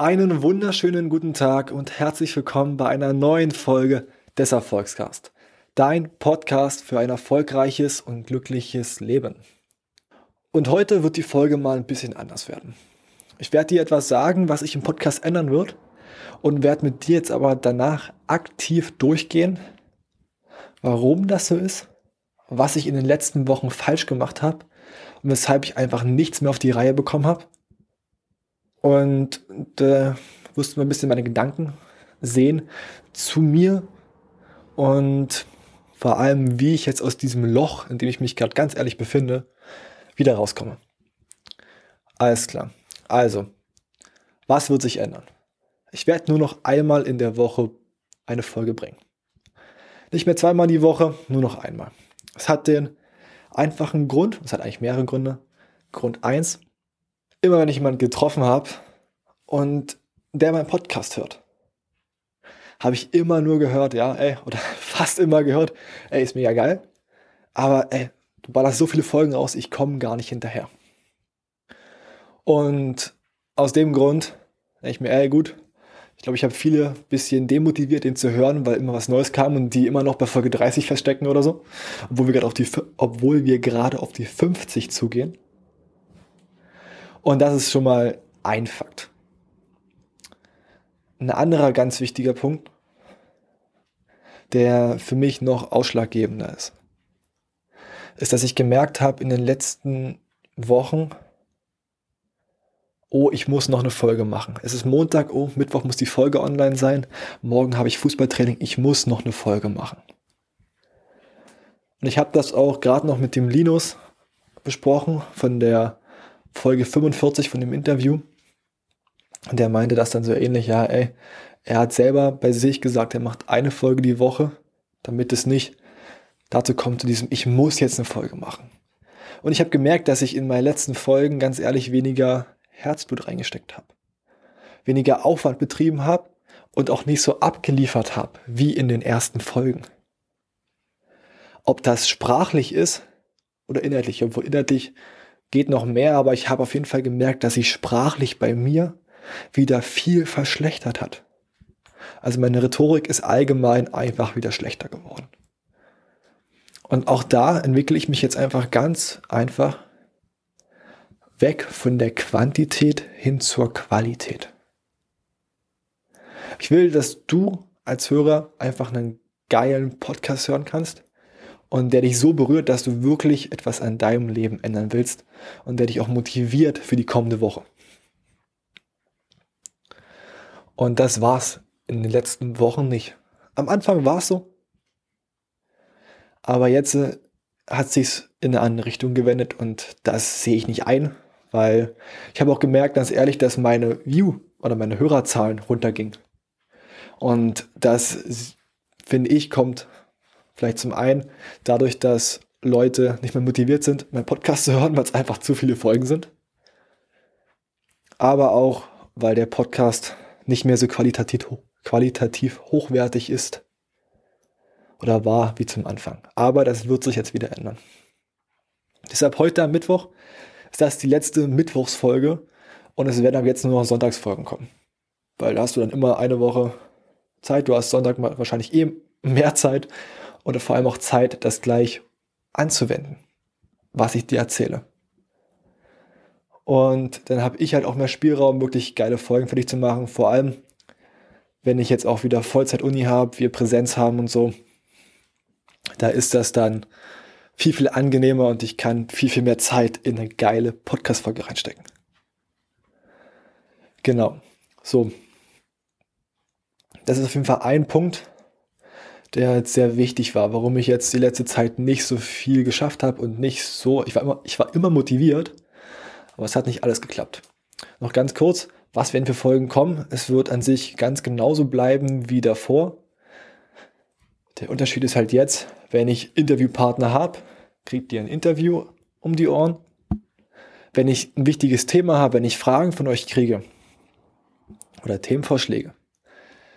Einen wunderschönen guten Tag und herzlich willkommen bei einer neuen Folge des Erfolgscast. Dein Podcast für ein erfolgreiches und glückliches Leben. Und heute wird die Folge mal ein bisschen anders werden. Ich werde dir etwas sagen, was sich im Podcast ändern wird und werde mit dir jetzt aber danach aktiv durchgehen, warum das so ist, was ich in den letzten Wochen falsch gemacht habe und weshalb ich einfach nichts mehr auf die Reihe bekommen habe und da wirst du mal ein bisschen meine Gedanken sehen zu mir und vor allem, wie ich jetzt aus diesem Loch, in dem ich mich gerade ganz ehrlich befinde, wieder rauskomme. Alles klar. Also, was wird sich ändern? Ich werde nur noch einmal in der Woche eine Folge bringen. Nicht mehr zweimal die Woche, nur noch einmal. Es hat den einfachen Grund, es hat eigentlich mehrere Gründe. Grund 1, immer wenn ich jemanden getroffen habe und der meinen Podcast hört, habe ich immer nur gehört, ja, ey, oder fast immer gehört, ey, ist mega geil, aber ey, du ballerst so viele Folgen raus, ich komme gar nicht hinterher. Und aus dem Grund denke ich mir, ey, gut, ich glaube, ich habe viele bisschen demotiviert, den zu hören, weil immer was Neues kam und die immer noch bei Folge 30 verstecken oder so, obwohl wir gerade auf die, obwohl wir gerade auf die 50 zugehen. Und das ist schon mal ein Fakt. Ein anderer ganz wichtiger Punkt, der für mich noch ausschlaggebender ist, ist, dass ich gemerkt habe in den letzten Wochen, oh, ich muss noch eine Folge machen. Es ist Montag, oh, Mittwoch muss die Folge online sein, morgen habe ich Fußballtraining, ich muss noch eine Folge machen. Und ich habe das auch gerade noch mit dem Linus besprochen von der Folge 45 von dem Interview. Und der meinte das dann so ähnlich, ja, ey, er hat selber bei sich gesagt, er macht eine Folge die Woche, damit es nicht dazu kommt, zu diesem, ich muss jetzt eine Folge machen. Und ich habe gemerkt, dass ich in meinen letzten Folgen ganz ehrlich weniger Herzblut reingesteckt habe. Weniger Aufwand betrieben habe und auch nicht so abgeliefert habe wie in den ersten Folgen. Ob das sprachlich ist oder inhaltlich, obwohl inhaltlich geht noch mehr, aber ich habe auf jeden Fall gemerkt, dass sich sprachlich bei mir wieder viel verschlechtert hat. Also meine Rhetorik ist allgemein einfach wieder schlechter geworden. Und auch da entwickle ich mich jetzt einfach ganz einfach weg von der Quantität hin zur Qualität. Ich will, dass du als Hörer einfach einen geilen Podcast hören kannst, und der dich so berührt, dass du wirklich etwas an deinem Leben ändern willst und der dich auch motiviert für die kommende Woche. Und das war's in den letzten Wochen nicht. Am Anfang war es so, aber jetzt äh, hat sich's in eine andere Richtung gewendet und das sehe ich nicht ein, weil ich habe auch gemerkt, ganz ehrlich, dass meine View oder meine Hörerzahlen runtergingen. Und das finde ich kommt Vielleicht zum einen dadurch, dass Leute nicht mehr motiviert sind, meinen Podcast zu hören, weil es einfach zu viele Folgen sind. Aber auch, weil der Podcast nicht mehr so qualitativ, qualitativ hochwertig ist oder war wie zum Anfang. Aber das wird sich jetzt wieder ändern. Deshalb heute am Mittwoch ist das die letzte Mittwochsfolge und es werden ab jetzt nur noch Sonntagsfolgen kommen. Weil da hast du dann immer eine Woche Zeit. Du hast Sonntag wahrscheinlich eh mehr Zeit oder vor allem auch Zeit, das gleich anzuwenden, was ich dir erzähle. Und dann habe ich halt auch mehr Spielraum, wirklich geile Folgen für dich zu machen. Vor allem, wenn ich jetzt auch wieder Vollzeit-Uni habe, wir Präsenz haben und so. Da ist das dann viel, viel angenehmer und ich kann viel, viel mehr Zeit in eine geile Podcast-Folge reinstecken. Genau. So. Das ist auf jeden Fall ein Punkt, der jetzt sehr wichtig war, warum ich jetzt die letzte Zeit nicht so viel geschafft habe und nicht so, ich war immer, ich war immer motiviert, aber es hat nicht alles geklappt. Noch ganz kurz, was werden für Folgen kommen? Es wird an sich ganz genauso bleiben wie davor. Der Unterschied ist halt jetzt, wenn ich Interviewpartner habe, kriegt ihr ein Interview um die Ohren. Wenn ich ein wichtiges Thema habe, wenn ich Fragen von euch kriege oder Themenvorschläge,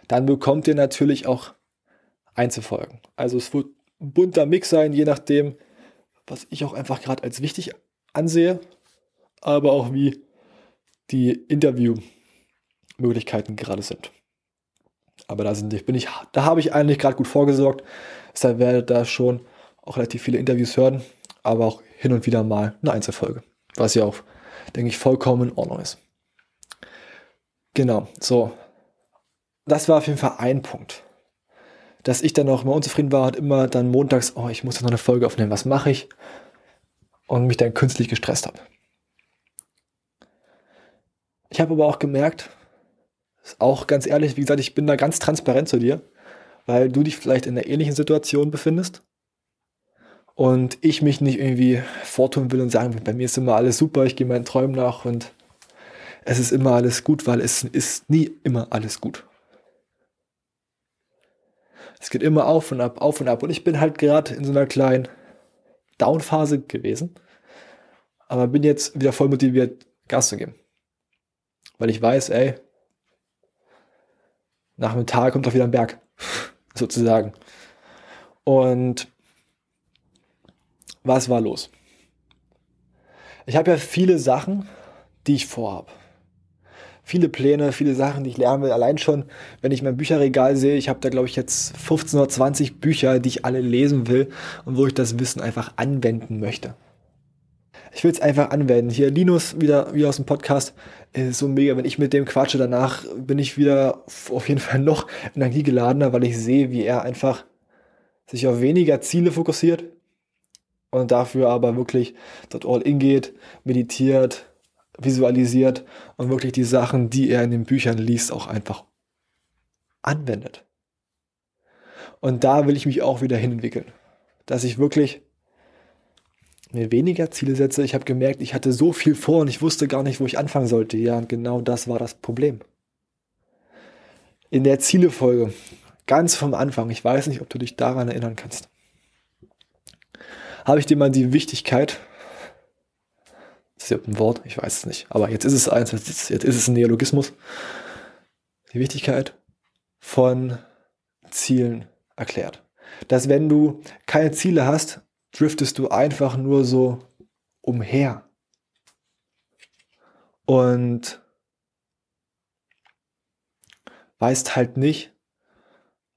dann bekommt ihr natürlich auch Einzelfolgen. Also es wird ein bunter Mix sein, je nachdem, was ich auch einfach gerade als wichtig ansehe, aber auch wie die Interview Möglichkeiten gerade sind. Aber da sind, bin ich, da habe ich eigentlich gerade gut vorgesorgt. Deshalb werdet da schon auch relativ viele Interviews hören, aber auch hin und wieder mal eine Einzelfolge. Was ja auch, denke ich, vollkommen in Ordnung ist. Genau, so. Das war auf jeden Fall ein Punkt. Dass ich dann auch immer unzufrieden war und immer dann montags, oh, ich muss noch eine Folge aufnehmen, was mache ich? Und mich dann künstlich gestresst habe. Ich habe aber auch gemerkt, auch ganz ehrlich, wie gesagt, ich bin da ganz transparent zu dir, weil du dich vielleicht in einer ähnlichen Situation befindest und ich mich nicht irgendwie vortun will und sagen, bei mir ist immer alles super, ich gehe meinen Träumen nach und es ist immer alles gut, weil es ist nie immer alles gut. Es geht immer auf und ab, auf und ab. Und ich bin halt gerade in so einer kleinen Downphase gewesen, aber bin jetzt wieder voll motiviert, Gas zu geben. Weil ich weiß, ey, nach einem Tag kommt doch wieder ein Berg, sozusagen. Und was war los? Ich habe ja viele Sachen, die ich vorhabe. Viele Pläne, viele Sachen, die ich lernen will. Allein schon, wenn ich mein Bücherregal sehe, ich habe da, glaube ich, jetzt 15 oder 20 Bücher, die ich alle lesen will und wo ich das Wissen einfach anwenden möchte. Ich will es einfach anwenden. Hier Linus wieder, wieder aus dem Podcast. Ist so mega, wenn ich mit dem quatsche, danach bin ich wieder auf jeden Fall noch energiegeladener, weil ich sehe, wie er einfach sich auf weniger Ziele fokussiert, und dafür aber wirklich dort all in geht, meditiert, visualisiert und wirklich die Sachen, die er in den Büchern liest, auch einfach anwendet. Und da will ich mich auch wieder hinentwickeln, dass ich wirklich mir weniger Ziele setze. Ich habe gemerkt, ich hatte so viel vor und ich wusste gar nicht, wo ich anfangen sollte. Ja, und genau das war das Problem. In der Zielefolge, ganz vom Anfang, ich weiß nicht, ob du dich daran erinnern kannst habe ich dir mal die Wichtigkeit, ist ja ein Wort, ich weiß es nicht, aber jetzt ist es eins, jetzt ist, jetzt ist es ein Neologismus, die Wichtigkeit von Zielen erklärt. Dass wenn du keine Ziele hast, driftest du einfach nur so umher. Und weißt halt nicht,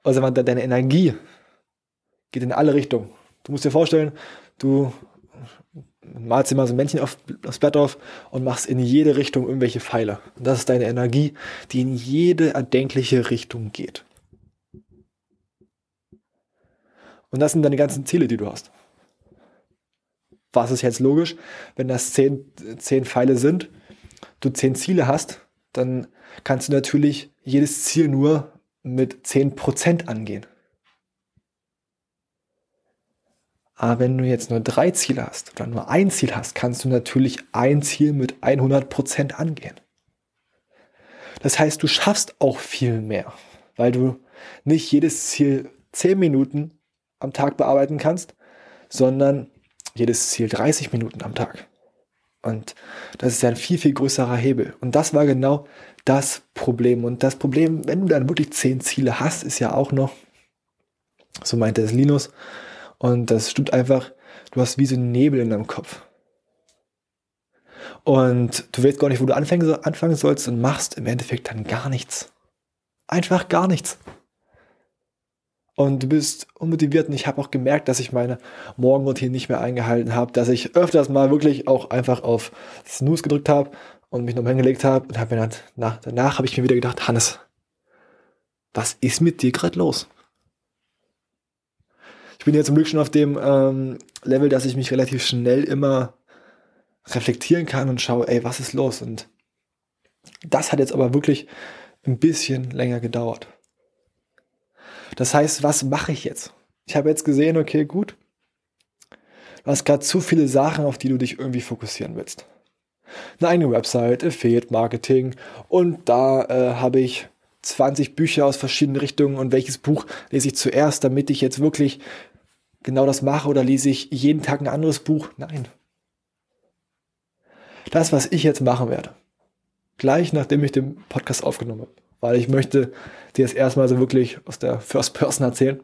also deine Energie geht in alle Richtungen. Du musst dir vorstellen, du malst dir mal so ein Männchen auf, aufs Blatt auf und machst in jede Richtung irgendwelche Pfeile. Und das ist deine Energie, die in jede erdenkliche Richtung geht. Und das sind deine ganzen Ziele, die du hast. Was ist jetzt logisch? Wenn das zehn, zehn Pfeile sind, du zehn Ziele hast, dann kannst du natürlich jedes Ziel nur mit 10% angehen. Aber wenn du jetzt nur drei Ziele hast oder nur ein Ziel hast, kannst du natürlich ein Ziel mit 100% angehen. Das heißt, du schaffst auch viel mehr, weil du nicht jedes Ziel 10 Minuten am Tag bearbeiten kannst, sondern jedes Ziel 30 Minuten am Tag. Und das ist ja ein viel, viel größerer Hebel. Und das war genau das Problem. Und das Problem, wenn du dann wirklich 10 Ziele hast, ist ja auch noch, so meinte es Linus, und das stimmt einfach, du hast wie so einen Nebel in deinem Kopf. Und du weißt gar nicht, wo du anfangen, sollst und machst im Endeffekt dann gar nichts. Einfach gar nichts. Und du bist unmotiviert und ich habe auch gemerkt, dass ich meine Morgenroutine nicht mehr eingehalten habe, dass ich öfters mal wirklich auch einfach auf Snooze gedrückt habe und mich nochmal hingelegt habe und habe mir dann, nach, danach habe ich mir wieder gedacht, Hannes, was ist mit dir gerade los? Ich bin jetzt zum Glück schon auf dem ähm, Level, dass ich mich relativ schnell immer reflektieren kann und schaue, ey, was ist los? Und das hat jetzt aber wirklich ein bisschen länger gedauert. Das heißt, was mache ich jetzt? Ich habe jetzt gesehen, okay, gut. Du hast gerade zu viele Sachen, auf die du dich irgendwie fokussieren willst. Eine eigene Website, Affiliate Marketing und da äh, habe ich 20 Bücher aus verschiedenen Richtungen und welches Buch lese ich zuerst, damit ich jetzt wirklich genau das mache oder lese ich jeden Tag ein anderes Buch? Nein. Das, was ich jetzt machen werde, gleich nachdem ich den Podcast aufgenommen habe, weil ich möchte dir das erstmal so wirklich aus der First Person erzählen.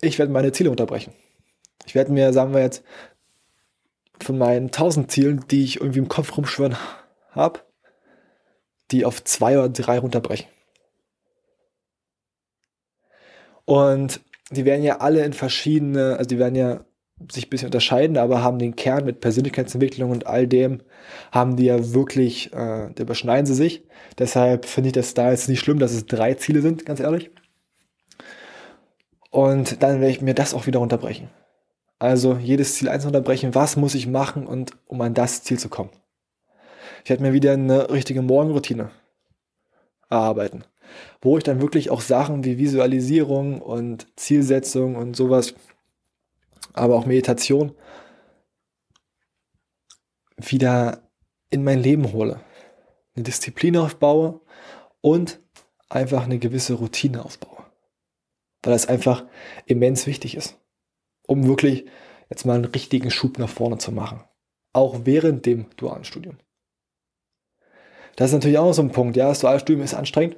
Ich werde meine Ziele unterbrechen. Ich werde mir, sagen wir jetzt, von meinen 1000 Zielen, die ich irgendwie im Kopf rumschwören habe, die auf zwei oder drei runterbrechen. Und die werden ja alle in verschiedene, also die werden ja sich ein bisschen unterscheiden, aber haben den Kern mit Persönlichkeitsentwicklung und all dem, haben die ja wirklich, äh, da überschneiden sie sich. Deshalb finde ich das da jetzt nicht schlimm, dass es drei Ziele sind, ganz ehrlich. Und dann werde ich mir das auch wieder unterbrechen. Also jedes Ziel einzeln unterbrechen, was muss ich machen, und, um an das Ziel zu kommen. Ich werde mir wieder eine richtige Morgenroutine erarbeiten, wo ich dann wirklich auch Sachen wie Visualisierung und Zielsetzung und sowas aber auch Meditation wieder in mein Leben hole. Eine Disziplin aufbaue und einfach eine gewisse Routine aufbaue. Weil das einfach immens wichtig ist, um wirklich jetzt mal einen richtigen Schub nach vorne zu machen. Auch während dem dualen Studium. Das ist natürlich auch so ein Punkt. Ja, das duale Studium ist anstrengend.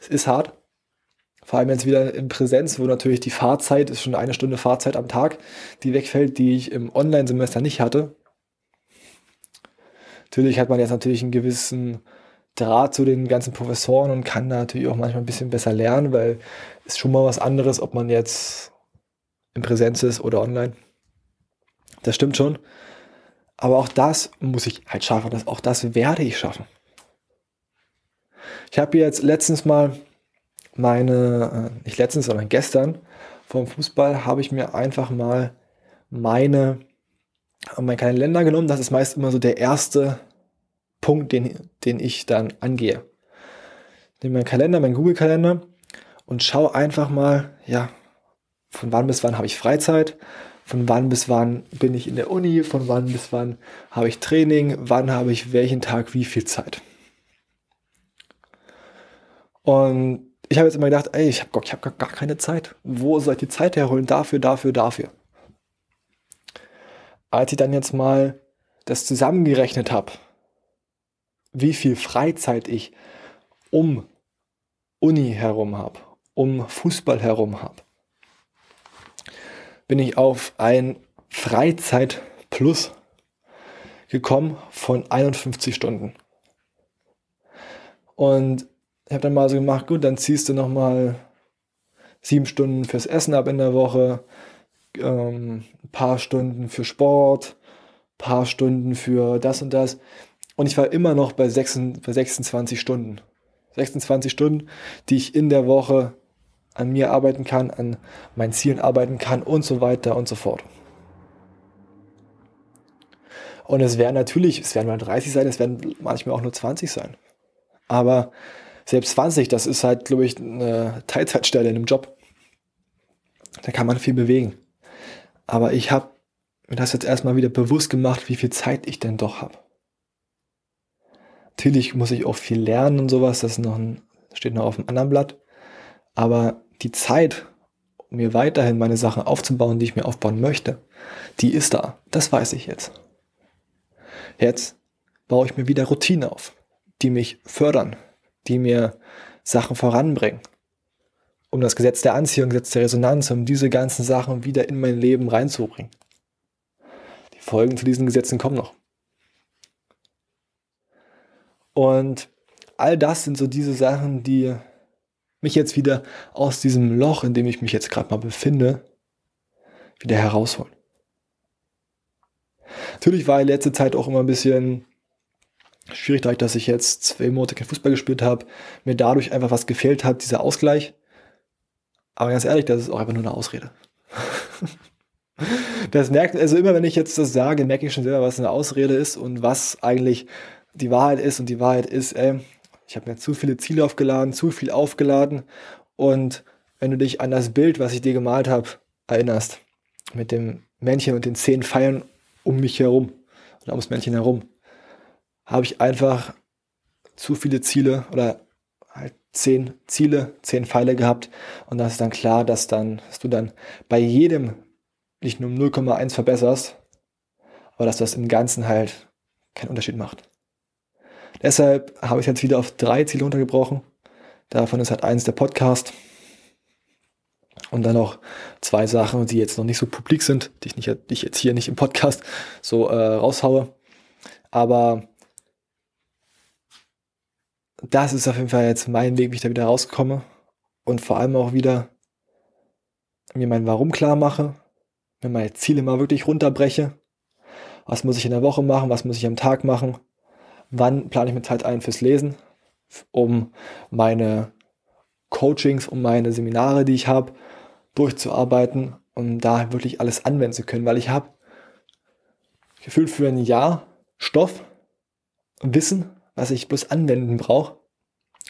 Es ist hart. Vor allem jetzt wieder in Präsenz, wo natürlich die Fahrzeit ist schon eine Stunde Fahrzeit am Tag, die wegfällt, die ich im Online-Semester nicht hatte. Natürlich hat man jetzt natürlich einen gewissen Draht zu den ganzen Professoren und kann da natürlich auch manchmal ein bisschen besser lernen, weil es schon mal was anderes, ob man jetzt in Präsenz ist oder online. Das stimmt schon. Aber auch das muss ich halt schaffen. Das, auch das werde ich schaffen. Ich habe jetzt letztens mal meine, äh, nicht letztens, sondern gestern vom Fußball habe ich mir einfach mal meine, meinen Kalender genommen. Das ist meist immer so der erste Punkt, den, den ich dann angehe. Nehme meinen Kalender, meinen Google-Kalender und schaue einfach mal, ja, von wann bis wann habe ich Freizeit, von wann bis wann bin ich in der Uni, von wann bis wann habe ich Training, wann habe ich welchen Tag wie viel Zeit. Und ich habe jetzt immer gedacht, ey, ich habe hab gar keine Zeit. Wo soll ich die Zeit herholen? Dafür, dafür, dafür. Als ich dann jetzt mal das zusammengerechnet habe, wie viel Freizeit ich um Uni herum habe, um Fußball herum habe, bin ich auf ein Freizeit Plus gekommen von 51 Stunden. Und ich habe dann mal so gemacht, gut, dann ziehst du nochmal sieben Stunden fürs Essen ab in der Woche, ähm, ein paar Stunden für Sport, ein paar Stunden für das und das. Und ich war immer noch bei, 26, bei 26 Stunden. 26 Stunden, die ich in der Woche an mir arbeiten kann, an meinen Zielen arbeiten kann und so weiter und so fort. Und es werden natürlich, es werden mal 30 sein, es werden manchmal auch nur 20 sein. Aber selbst 20, das ist halt, glaube ich, eine Teilzeitstelle in einem Job. Da kann man viel bewegen. Aber ich habe mir das jetzt erstmal wieder bewusst gemacht, wie viel Zeit ich denn doch habe. Natürlich muss ich auch viel lernen und sowas, das noch ein, steht noch auf dem anderen Blatt. Aber die Zeit, mir weiterhin meine Sachen aufzubauen, die ich mir aufbauen möchte, die ist da. Das weiß ich jetzt. Jetzt baue ich mir wieder Routine auf, die mich fördern, die mir Sachen voranbringen. Um das Gesetz der Anziehung, Gesetz der Resonanz, um diese ganzen Sachen wieder in mein Leben reinzubringen. Die Folgen zu diesen Gesetzen kommen noch. Und all das sind so diese Sachen, die mich jetzt wieder aus diesem Loch, in dem ich mich jetzt gerade mal befinde, wieder herausholen. Natürlich war in letzter Zeit auch immer ein bisschen schwierig, dadurch, dass ich jetzt zwei Monate kein Fußball gespielt habe, mir dadurch einfach was gefehlt hat, dieser Ausgleich. Aber ganz ehrlich, das ist auch einfach nur eine Ausrede. das merkt, also immer wenn ich jetzt das sage, merke ich schon selber, was eine Ausrede ist und was eigentlich die Wahrheit ist. Und die Wahrheit ist, ey, ich habe mir zu viele Ziele aufgeladen, zu viel aufgeladen. Und wenn du dich an das Bild, was ich dir gemalt habe, erinnerst, mit dem Männchen und den zehn Pfeilen um mich herum oder ums Männchen herum, habe ich einfach zu viele Ziele oder halt zehn Ziele, zehn Pfeile gehabt und das ist dann klar, dass dann, dass du dann bei jedem nicht nur um 0,1 verbesserst, aber dass das im Ganzen halt keinen Unterschied macht. Deshalb habe ich jetzt wieder auf drei Ziele runtergebrochen. Davon ist halt eins der Podcast. Und dann noch zwei Sachen, die jetzt noch nicht so publik sind, die ich, nicht, die ich jetzt hier nicht im Podcast so äh, raushaue. Aber das ist auf jeden Fall jetzt mein Weg, wie ich da wieder rauskomme und vor allem auch wieder mir mein Warum klar mache, mir meine Ziele mal wirklich runterbreche. Was muss ich in der Woche machen? Was muss ich am Tag machen? Wann plane ich mir Zeit ein fürs Lesen, um meine Coachings, um meine Seminare, die ich habe, durchzuarbeiten, um da wirklich alles anwenden zu können, weil ich habe gefühlt für ein Jahr Stoff und Wissen, was ich bloß anwenden brauche.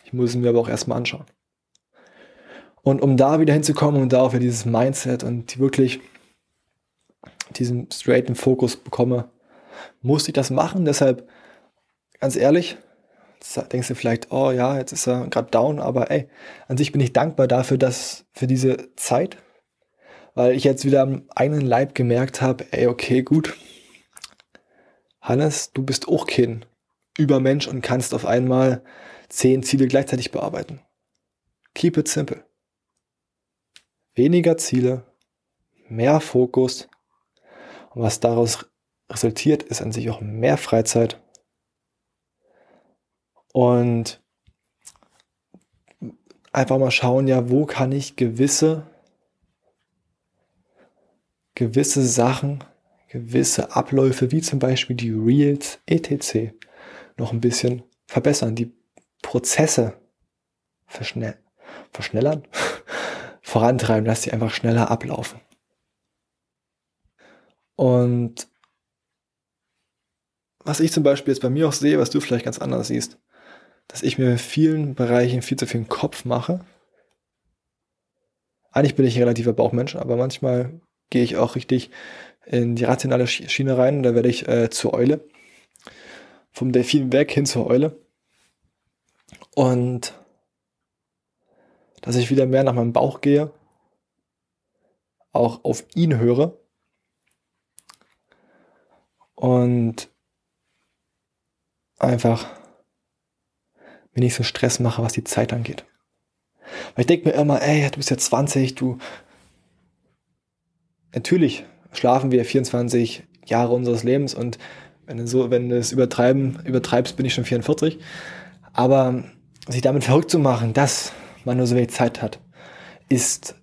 Ich muss es mir aber auch erstmal anschauen. Und um da wieder hinzukommen und da auch wieder dieses Mindset und wirklich diesen straighten Fokus bekomme, musste ich das machen. Deshalb, ganz ehrlich, denkst du vielleicht, oh ja, jetzt ist er gerade down, aber ey, an sich bin ich dankbar dafür, dass für diese Zeit, weil ich jetzt wieder am eigenen Leib gemerkt habe, ey, okay, gut, Hannes, du bist auch kein Übermensch und kannst auf einmal zehn Ziele gleichzeitig bearbeiten. Keep it simple. Weniger Ziele, mehr Fokus. Und was daraus resultiert, ist an sich auch mehr Freizeit. Und einfach mal schauen, ja, wo kann ich gewisse, gewisse Sachen, gewisse Abläufe, wie zum Beispiel die Reels etc., noch ein bisschen verbessern, die Prozesse verschnell verschnellern, vorantreiben, dass sie einfach schneller ablaufen. Und was ich zum Beispiel jetzt bei mir auch sehe, was du vielleicht ganz anders siehst, dass ich mir in vielen Bereichen viel zu viel Kopf mache. Eigentlich bin ich ein relativer Bauchmensch, aber manchmal gehe ich auch richtig in die rationale Schiene rein und da werde ich äh, zur Eule. Vom Delfin weg hin zur Eule. Und dass ich wieder mehr nach meinem Bauch gehe, auch auf ihn höre und einfach mir nicht so Stress mache, was die Zeit angeht. Weil ich denke mir immer, ey, du bist ja 20, du. Natürlich schlafen wir 24 Jahre unseres Lebens und wenn du so, wenn du es übertreiben, übertreibst, bin ich schon 44. Aber sich damit verrückt zu machen, dass man nur so wenig Zeit hat, ist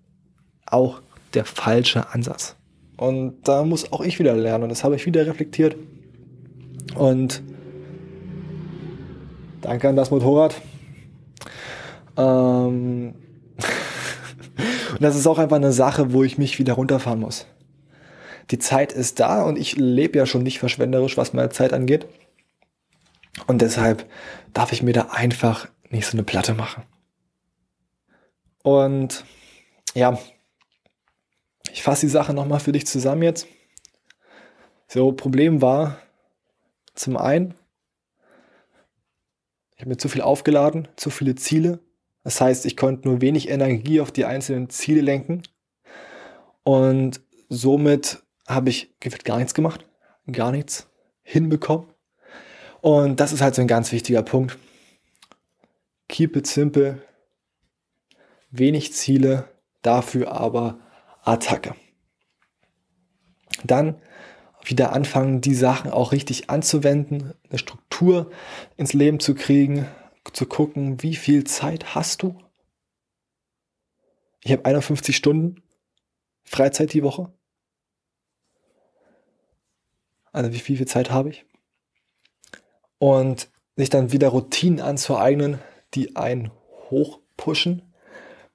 auch der falsche Ansatz. Und da muss auch ich wieder lernen. Und das habe ich wieder reflektiert. Und danke an das Motorrad. Ähm und das ist auch einfach eine Sache, wo ich mich wieder runterfahren muss. Die Zeit ist da und ich lebe ja schon nicht verschwenderisch, was meine Zeit angeht. Und deshalb darf ich mir da einfach nicht so eine Platte machen. Und ja, ich fasse die Sache nochmal für dich zusammen jetzt. So, Problem war zum einen, ich habe mir zu viel aufgeladen, zu viele Ziele. Das heißt, ich konnte nur wenig Energie auf die einzelnen Ziele lenken. Und somit habe ich gar nichts gemacht, gar nichts hinbekommen. Und das ist halt so ein ganz wichtiger Punkt. Keep it simple. Wenig Ziele, dafür aber Attacke. Dann wieder anfangen, die Sachen auch richtig anzuwenden, eine Struktur ins Leben zu kriegen, zu gucken, wie viel Zeit hast du? Ich habe 51 Stunden Freizeit die Woche. Also wie viel, viel Zeit habe ich? Und sich dann wieder Routinen anzueignen, die einen hochpushen,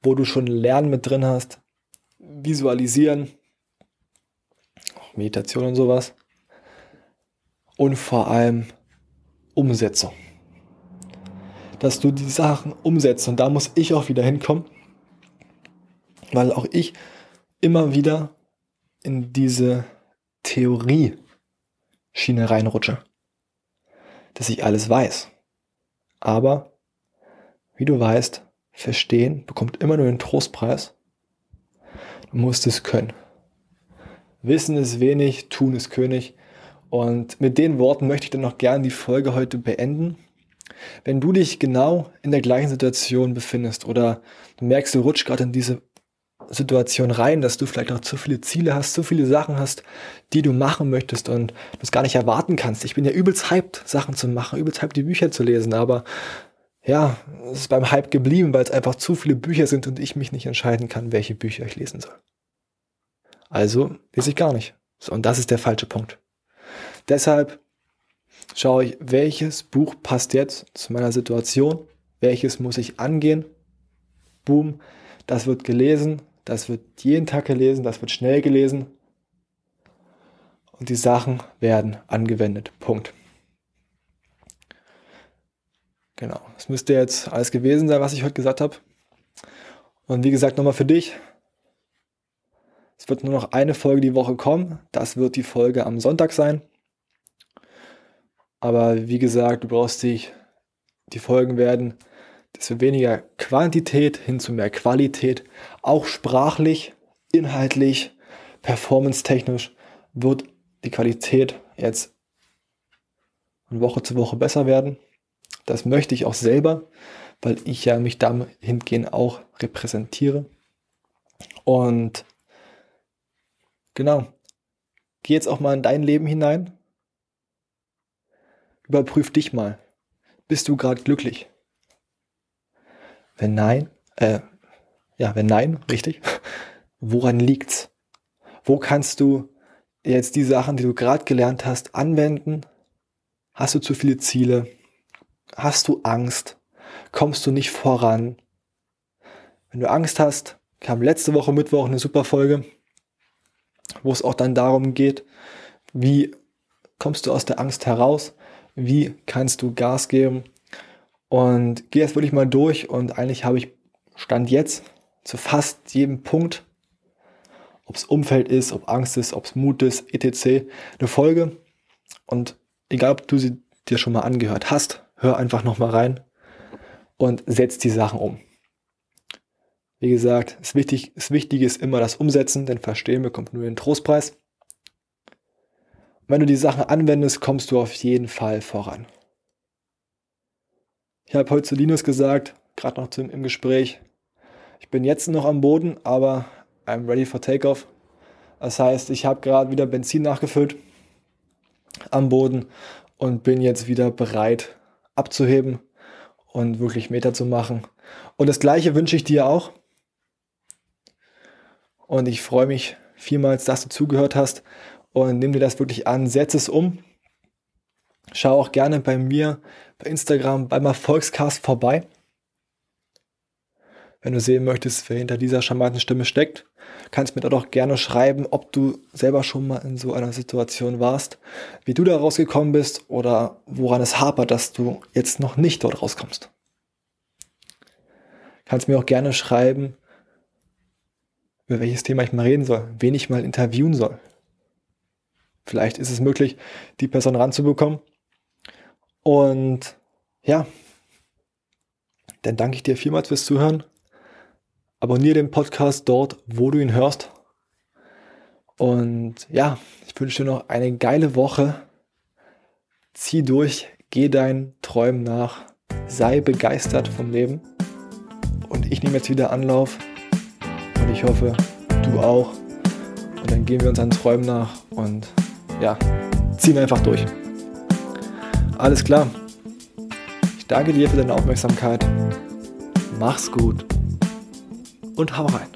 wo du schon Lernen mit drin hast, visualisieren, Meditation und sowas. Und vor allem Umsetzung. Dass du die Sachen umsetzt. Und da muss ich auch wieder hinkommen, weil auch ich immer wieder in diese Theorie Schiene reinrutsche. Dass ich alles weiß. Aber, wie du weißt, verstehen bekommt immer nur den Trostpreis. Du musst es können. Wissen ist wenig, tun ist König. Und mit den Worten möchte ich dann noch gern die Folge heute beenden. Wenn du dich genau in der gleichen Situation befindest oder du merkst, du rutschst gerade in diese Situation rein, dass du vielleicht auch zu viele Ziele hast, zu viele Sachen hast, die du machen möchtest und du es gar nicht erwarten kannst. Ich bin ja übelst hyped, Sachen zu machen, übelst hyped, die Bücher zu lesen, aber ja, es ist beim Hype geblieben, weil es einfach zu viele Bücher sind und ich mich nicht entscheiden kann, welche Bücher ich lesen soll. Also lese ich gar nicht. So, und das ist der falsche Punkt. Deshalb schaue ich, welches Buch passt jetzt zu meiner Situation, welches muss ich angehen. Boom, das wird gelesen, das wird jeden Tag gelesen, das wird schnell gelesen. Und die Sachen werden angewendet. Punkt. Genau, das müsste jetzt alles gewesen sein, was ich heute gesagt habe. Und wie gesagt, nochmal für dich. Es wird nur noch eine Folge die Woche kommen. Das wird die Folge am Sonntag sein. Aber wie gesagt, du brauchst dich, die Folgen werden desto weniger Quantität hin zu mehr Qualität. Auch sprachlich, inhaltlich, performance-technisch wird die Qualität jetzt von Woche zu Woche besser werden. Das möchte ich auch selber, weil ich ja mich dahingehend auch repräsentiere. Und genau, geh jetzt auch mal in dein Leben hinein. Überprüf dich mal. Bist du gerade glücklich? Wenn nein, äh, ja, wenn nein, richtig, woran liegt's? Wo kannst du jetzt die Sachen, die du gerade gelernt hast, anwenden? Hast du zu viele Ziele? Hast du Angst? Kommst du nicht voran? Wenn du Angst hast, kam letzte Woche Mittwoch eine super Folge, wo es auch dann darum geht, wie kommst du aus der Angst heraus? Wie kannst du Gas geben? Und gehe jetzt wirklich mal durch und eigentlich habe ich Stand jetzt zu fast jedem Punkt, ob es Umfeld ist, ob Angst ist, ob es Mut ist, etc., eine Folge. Und egal, ob du sie dir schon mal angehört hast, hör einfach nochmal rein und setz die Sachen um. Wie gesagt, das, wichtig, das Wichtige ist immer das Umsetzen, denn Verstehen bekommt nur den Trostpreis. Und wenn du die Sachen anwendest, kommst du auf jeden Fall voran. Ich habe heute zu Linus gesagt, gerade noch im Gespräch, ich bin jetzt noch am Boden, aber I'm ready for takeoff. Das heißt, ich habe gerade wieder Benzin nachgefüllt am Boden und bin jetzt wieder bereit abzuheben und wirklich Meter zu machen. Und das gleiche wünsche ich dir auch. Und ich freue mich vielmals, dass du zugehört hast und nimm dir das wirklich an, setz es um. Schau auch gerne bei mir bei Instagram beim Erfolgscast vorbei. Wenn du sehen möchtest, wer hinter dieser charmanten Stimme steckt, kannst mir dort auch gerne schreiben, ob du selber schon mal in so einer Situation warst, wie du da rausgekommen bist oder woran es hapert, dass du jetzt noch nicht dort rauskommst. Kannst mir auch gerne schreiben, über welches Thema ich mal reden soll, wen ich mal interviewen soll. Vielleicht ist es möglich, die Person ranzubekommen. Und ja, dann danke ich dir vielmals fürs Zuhören Abonniere den Podcast dort, wo du ihn hörst. Und ja, ich wünsche dir noch eine geile Woche. Zieh durch, geh deinen Träumen nach, sei begeistert vom Leben. Und ich nehme jetzt wieder Anlauf. Ich hoffe, du auch. Und dann gehen wir unseren Träumen nach und ja, ziehen einfach durch. Alles klar. Ich danke dir für deine Aufmerksamkeit. Mach's gut und hau rein.